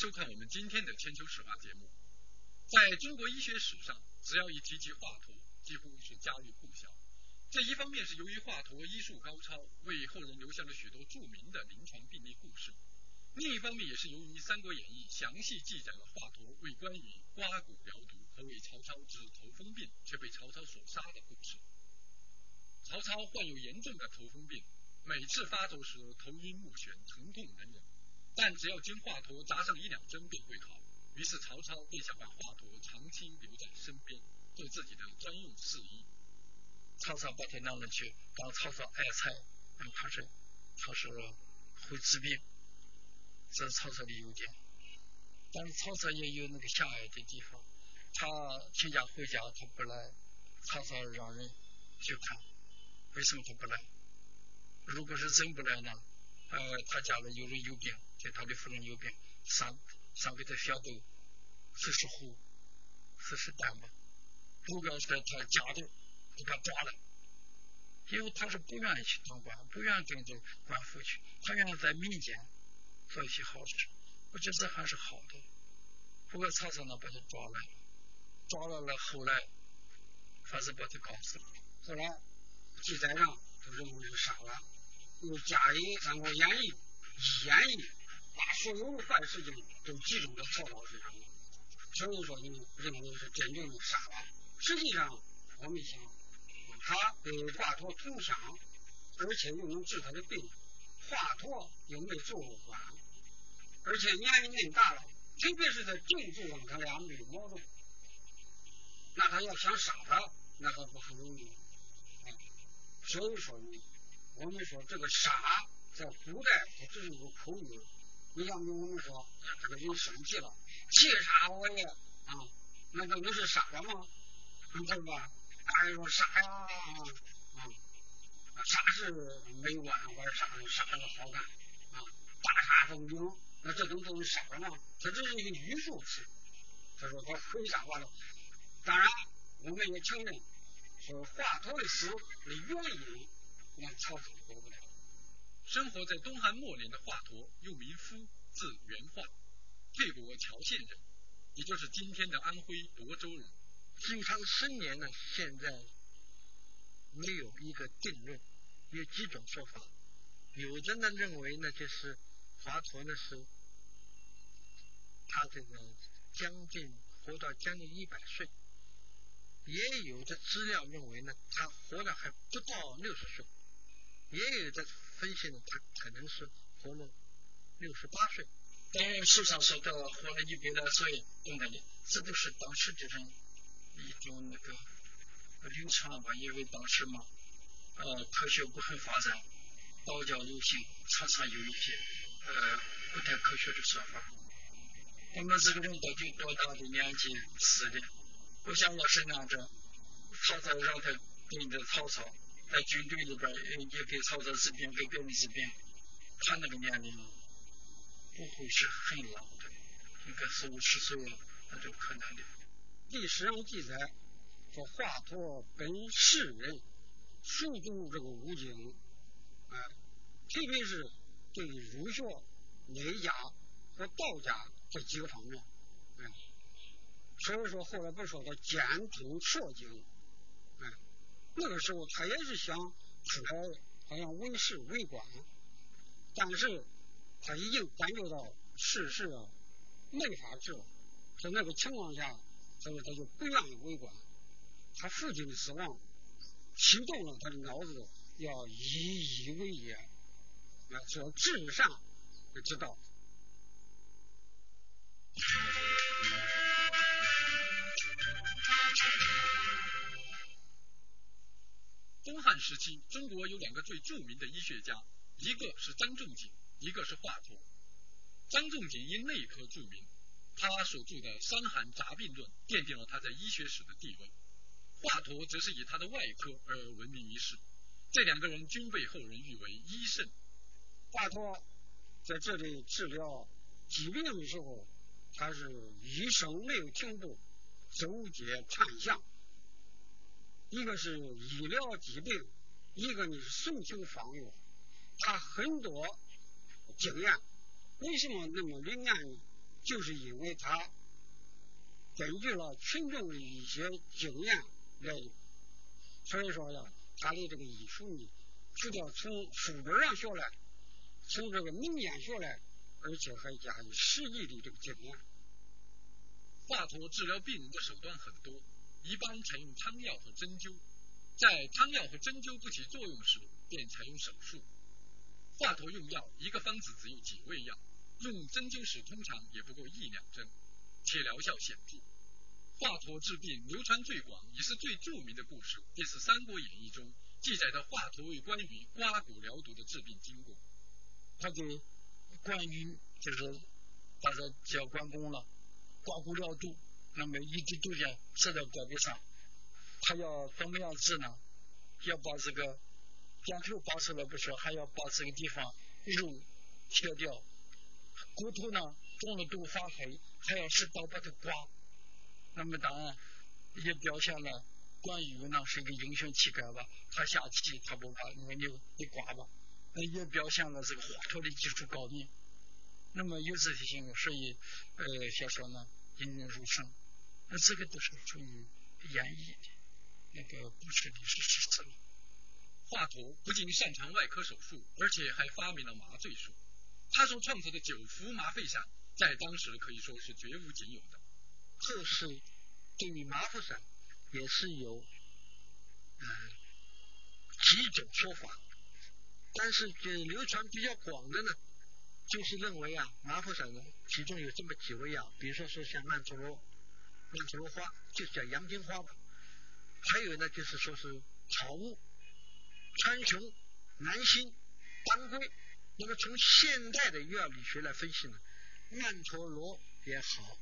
收看我们今天的千秋史话节目。在中国医学史上，只要一提及华佗，几乎是家喻户晓。这一方面是由于华佗医术高超，为后人留下了许多著名的临床病例故事；另一方面也是由于《三国演义》详细记载了华佗为关羽刮骨疗毒和为曹操治头风病却被曹操所杀的故事。曹操患有严重的头风病，每次发作时头晕目眩，疼痛难忍。但只要经华佗扎上一两针便会好。于是曹操便想把华佗长期留在身边，做自己的专用侍医。曹操把他让了去，当曹操爱才，他是他是会治病，这是曹操的优点。但是曹操也有那个狭隘的地方，他请假回家他不来，曹操让人去看。为什么他不来？如果是真不来呢？呃，他家里有人有病，就他的夫人有病，上上给他小豆四十壶，四十担吧。如果是他家的，给他抓了，因为他是不愿意去当官，不愿意跟着官府去，他愿意在民间做一些好事。我觉得还是好的。不过曹操呢，把他抓来了，抓来了，后来还是把他搞死了。后来。记载上就认为是杀了，用《假人《三国演义》演义，把所有的坏事情都集中在曹操身上，所以说你们认为是真正的杀了。实际上我们想，他跟华佗同乡，而且又能治他的病，华佗又没做过官，而且年龄更大了，特别是在政治上他俩没有矛盾，那他要想杀他，那还不很容易。所以说呢，我们说这个杀在古代它只是一个口语。你像比我们说这个人生气了，气杀我也啊，那这不是杀了吗？对吧？大人说杀呀啊，杀是美观，或者杀杀的好看啊，大杀风景，那这都都是杀了吗？它只是一个语数词。他说他回杀完了，当然我们也承认。说华佗的死的原因，那曹操说不了。生活在东汉末年的华佗，又名夫，字元化，沛国谯县人，也就是今天的安徽亳州人。经常生年呢，现在没有一个定论，有几种说法。有的呢认为呢，就是华佗呢是他这个将近活到将近一百岁。也有的资料认为呢，他活了还不到六十岁，也有的分析呢，他可能是活了六十八岁。当然，书上说的活了一百来岁等等的，这都是当时这种一种那个流传吧，因为当时嘛，呃，科学不很发展，道教流行，常常有一些呃不太科学的说法。那么这个人到底多大的年纪死的？不像要是那着，曹操让他跟着曹操在军队里边也给曹操治病，给别人治病，他那个年龄不会是很老的，应该四五十岁了，那就可能的。历史上记载说华佗本世人，熟读这个五经，啊，特别是对儒学、内家和道家这几个方面，所以说，后来不是说他兼通佛经，哎，那个时候他也是想出来，好像为士为官，但是他已经感觉到世事没法治了，在那个情况下，所以他就不愿意为官。他父亲的死亡，启动了他的脑子，要以义为业，要做至善之道。汉时期，中国有两个最著名的医学家，一个是张仲景，一个是华佗。张仲景因内科著名，他所著的《伤寒杂病论》奠定了他在医学史的地位。华佗则是以他的外科而闻名于世。这两个人均被后人誉为医圣。华佗在这里治疗疾病的时候，他是一生没有停步，周街探巷。一个是医疗疾病，一个呢是送求方药，他很多经验，为什么那么灵验呢？就是因为他根据了群众的一些经验来，所以说呀，他的这个医术呢，除了从书本上学来，从这个民间学来，而且还加以实际的这个经验。华佗治疗病人的手段很多，一般采用汤药和针灸，在汤药和针灸不起作用时，便采用手术。华佗用药，一个方子只有几味药。用针灸时通常也不过一两针，且疗效显著。华佗治病流传最广也是最著名的故事，便是《三国演义》中记载的华佗为关羽刮骨疗毒的治病经过。他给关羽就是大家叫关公了，刮骨疗毒，那么一滴毒箭射到胳膊上，他要怎么样治呢？要把这个箭头拔出来不说，还要把这个地方肉切掉。骨头呢，中了毒发黑，还要使刀把它刮。那么当然也表现了关羽呢是一个英雄气概吧。他下棋他不怕，你你你刮吧。那也表现了这个华佗的技术高明。那么有这些性，所以呃小说呢引人入胜。那这个都是属于演绎的，那个不是历史事实。华佗不仅擅长外科手术，而且还发明了麻醉术。他所创造的九服麻沸散，在当时可以说是绝无仅有的。后世对于麻沸散也是有嗯几种说法，但是这流传比较广的呢，就是认为啊麻沸散呢其中有这么几味药，比如说是像曼陀罗、曼陀罗花，就叫洋金花吧，还有呢就是说是草乌、川穹、南星、当归。那么从现代的药理学来分析呢，曼陀罗也好，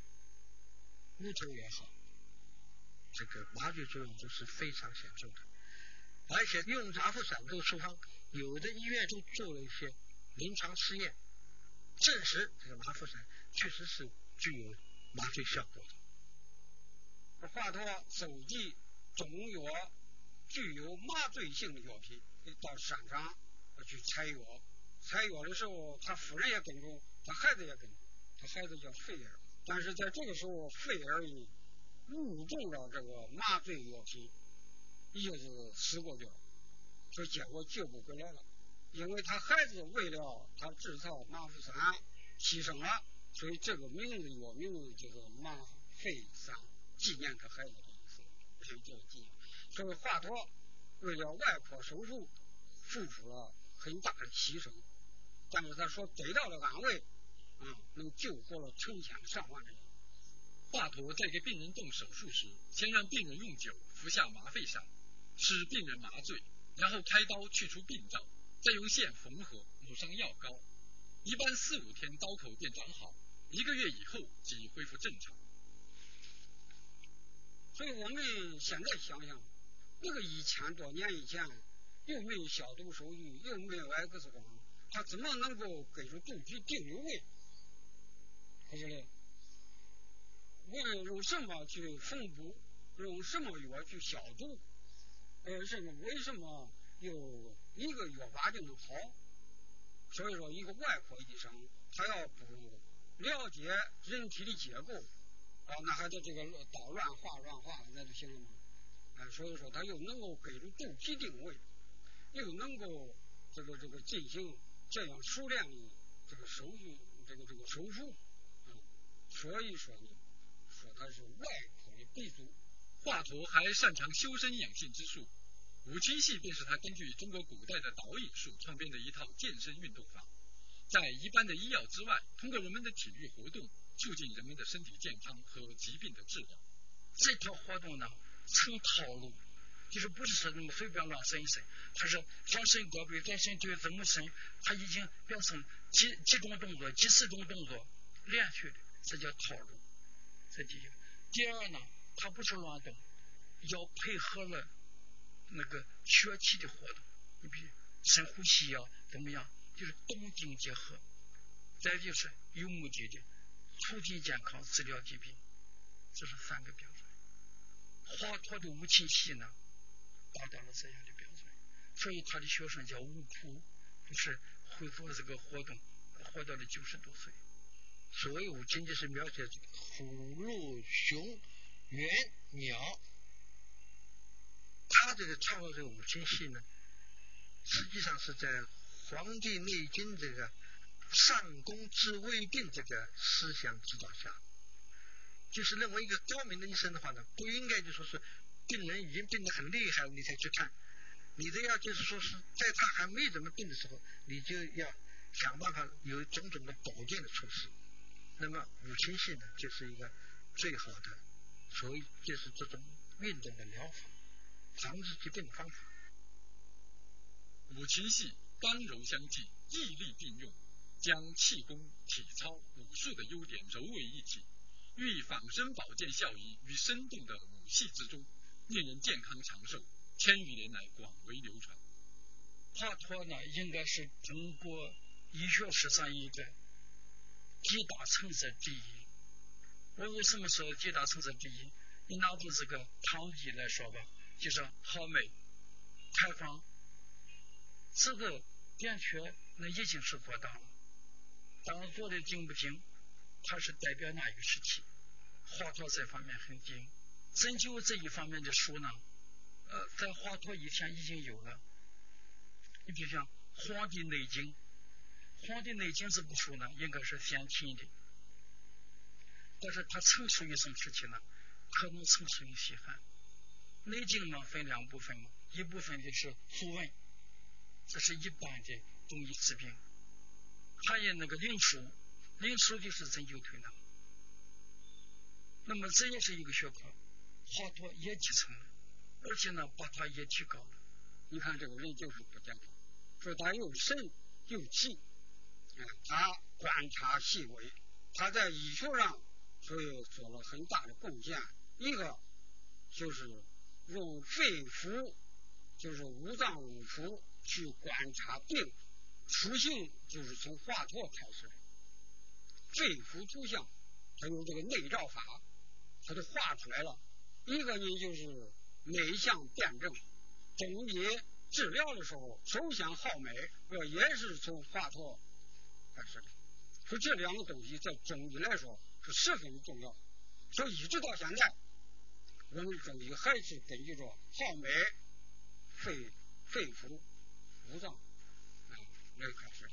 乌头也好，这个麻醉作用都是非常显著的。而且用麻沸散这个处方，有的医院都做了一些临床试验，证实这个麻沸散确实是具有麻醉效果的。华佗收集中药具有麻醉性的药品，到山上去采药。采药的时候，他夫人也跟着，他孩子也跟着，他孩子叫费儿。但是在这个时候，费儿呢误中了这个麻醉药品，一下子死过去了，所以结果救不回来了。因为他孩子为了他制造麻沸散牺牲了，所以这个名字药名字就是麻沸散，纪念他孩子的意思，所以叫纪念。所以华佗为了外科手术，付出了很大的牺牲。但是他说得到了安慰，啊，能救活了成千上万的人。华佗在给病人动手术时，先让病人用酒服下麻沸散，使病人麻醉，然后开刀去除病灶，再用线缝合，抹上药膏。一般四五天刀口便长好，一个月以后即恢复正常。所以我们现在想想，那个一千多年以前，又没有消毒手续，又没有 X 光。他怎么能够给出肚皮定位？位？他说嘞，问用什么去缝补，用什么药去消毒？呃，什么？为什么又一个药法就能好？所以说，一个外科医生，他要不了解人体的结构，啊，那还得这个刀乱划乱划，那就行了吗？哎，所以说，他又能够给出肚皮定位，又能够这个这个进行。这样熟练的这个手术，这个这个手术，啊，所以说呢，说他是外科的鼻祖。华佗还擅长修身养性之术，五禽戏便是他根据中国古代的导引术创编的一套健身运动法，在一般的医药之外，通过人们的体育活动，促进人们的身体健康和疾病的治疗。这条活动呢，成套路。就是不是说那么随便乱伸一伸，他是想伸胳膊，该伸腿怎么伸，他已经变成几几种动作、几十种动作连续的，这叫套路。这第一。第二呢，他不是乱动，要配合了那个血气的活动，你比如深呼吸呀，怎么样？就是动静结合。再就是有目的的促进健康、治疗疾病，这是三个标准。华佗的五禽戏呢？达到了这样的标准，所以他的学生叫五仆，就是会做这个活动，活到了九十多岁。所谓五禽就是描写虎、鹿、熊、猿、鸟。他这个创作这个五禽戏呢，实际上是在《黄帝内经》这个上工之未病这个思想指导下，就是认为一个高明的医生的话呢，不应该就说是病人已经病得很厉害了你才去看，你都要就是说是在他还没怎么病的时候，你就要想办法有种种的保健的措施。那么五禽戏呢，就是一个最好的，所以就是这种运动的疗法。防治疾病的方法。五禽戏刚柔相济，毅力并用，将气功、体操、武术的优点揉为一体，寓仿生保健效益于生动的武戏之中，令人健康长寿，千余年来广为流传。华佗呢，应该是中国医学史上一个几大成色第一。我为什么说几大成色第一？你拿出这个汤剂来说吧。就是好美、开放，这个扁鹊那已经是做到了。当然做的精不精，它是代表哪一个时期？华佗这方面很精，针灸这一方面的书呢，呃，在华佗以前已经有了。你比如像《黄帝内经》，《黄帝内经》这部书呢，应该是先秦的，但是它成熟于什么时期呢？可能成熟于西汉。内经嘛分两部分嘛，一部分的是素问，这是一般的中医治病；还有那个灵枢，灵枢就是针灸推拿。那么这也是一个学科，华佗也继承了，而且呢把它也提高了。你看这个人就是不健康，说他又神又气，他观察细微，他在医学上所以做了很大的贡献。一个就是。用肺腑，就是五脏五腑去观察病，初形就是从华佗开始的。肺腑图像，他用这个内照法，他就画出来了。一个呢就是内向辩证，中医治疗的时候，首先好美，这也是从华佗开始的。说这两个东西在中医来说是十分重要，所以一直到现在。我们中医还是根据着好美、肺、肺腑、五脏来开始。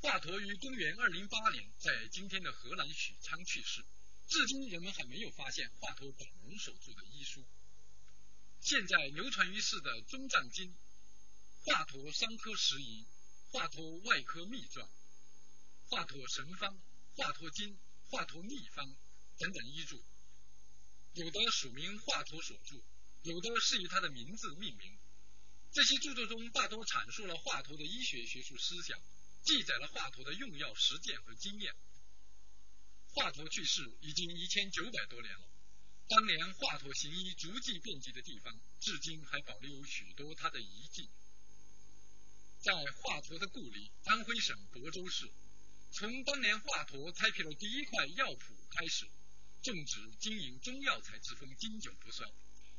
华佗于公元二零八年在今天的河南许昌去世，至今人们还没有发现华佗本人所著的医书。现在流传于世的《中藏经》、华佗伤科拾遗、华佗外科秘传、华佗神方、华佗经、华佗秘方等等医著。有的署名华佗所著，有的是以他的名字命名。这些著作中大多阐述了华佗的医学学术思想，记载了华佗的用药实践和经验。华佗去世已经一千九百多年了，当年华佗行医足迹遍及的地方，至今还保留有许多他的遗迹。在华佗的故里安徽省亳州市，从当年华佗开辟了第一块药圃开始。种植经营中药材之风经久不衰，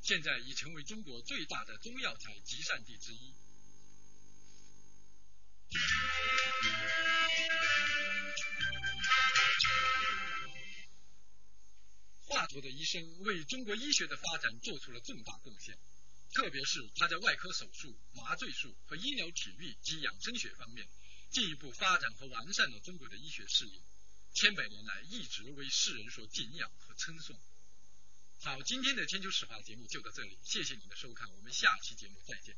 现在已成为中国最大的中药材集散地之一。华佗的一生为中国医学的发展做出了重大贡献，特别是他在外科手术、麻醉术和医疗体育及养生学方面，进一步发展和完善了中国的医学事业。千百年来一直为世人所敬仰和称颂。好，今天的千秋史话节目就到这里，谢谢你的收看，我们下期节目再见。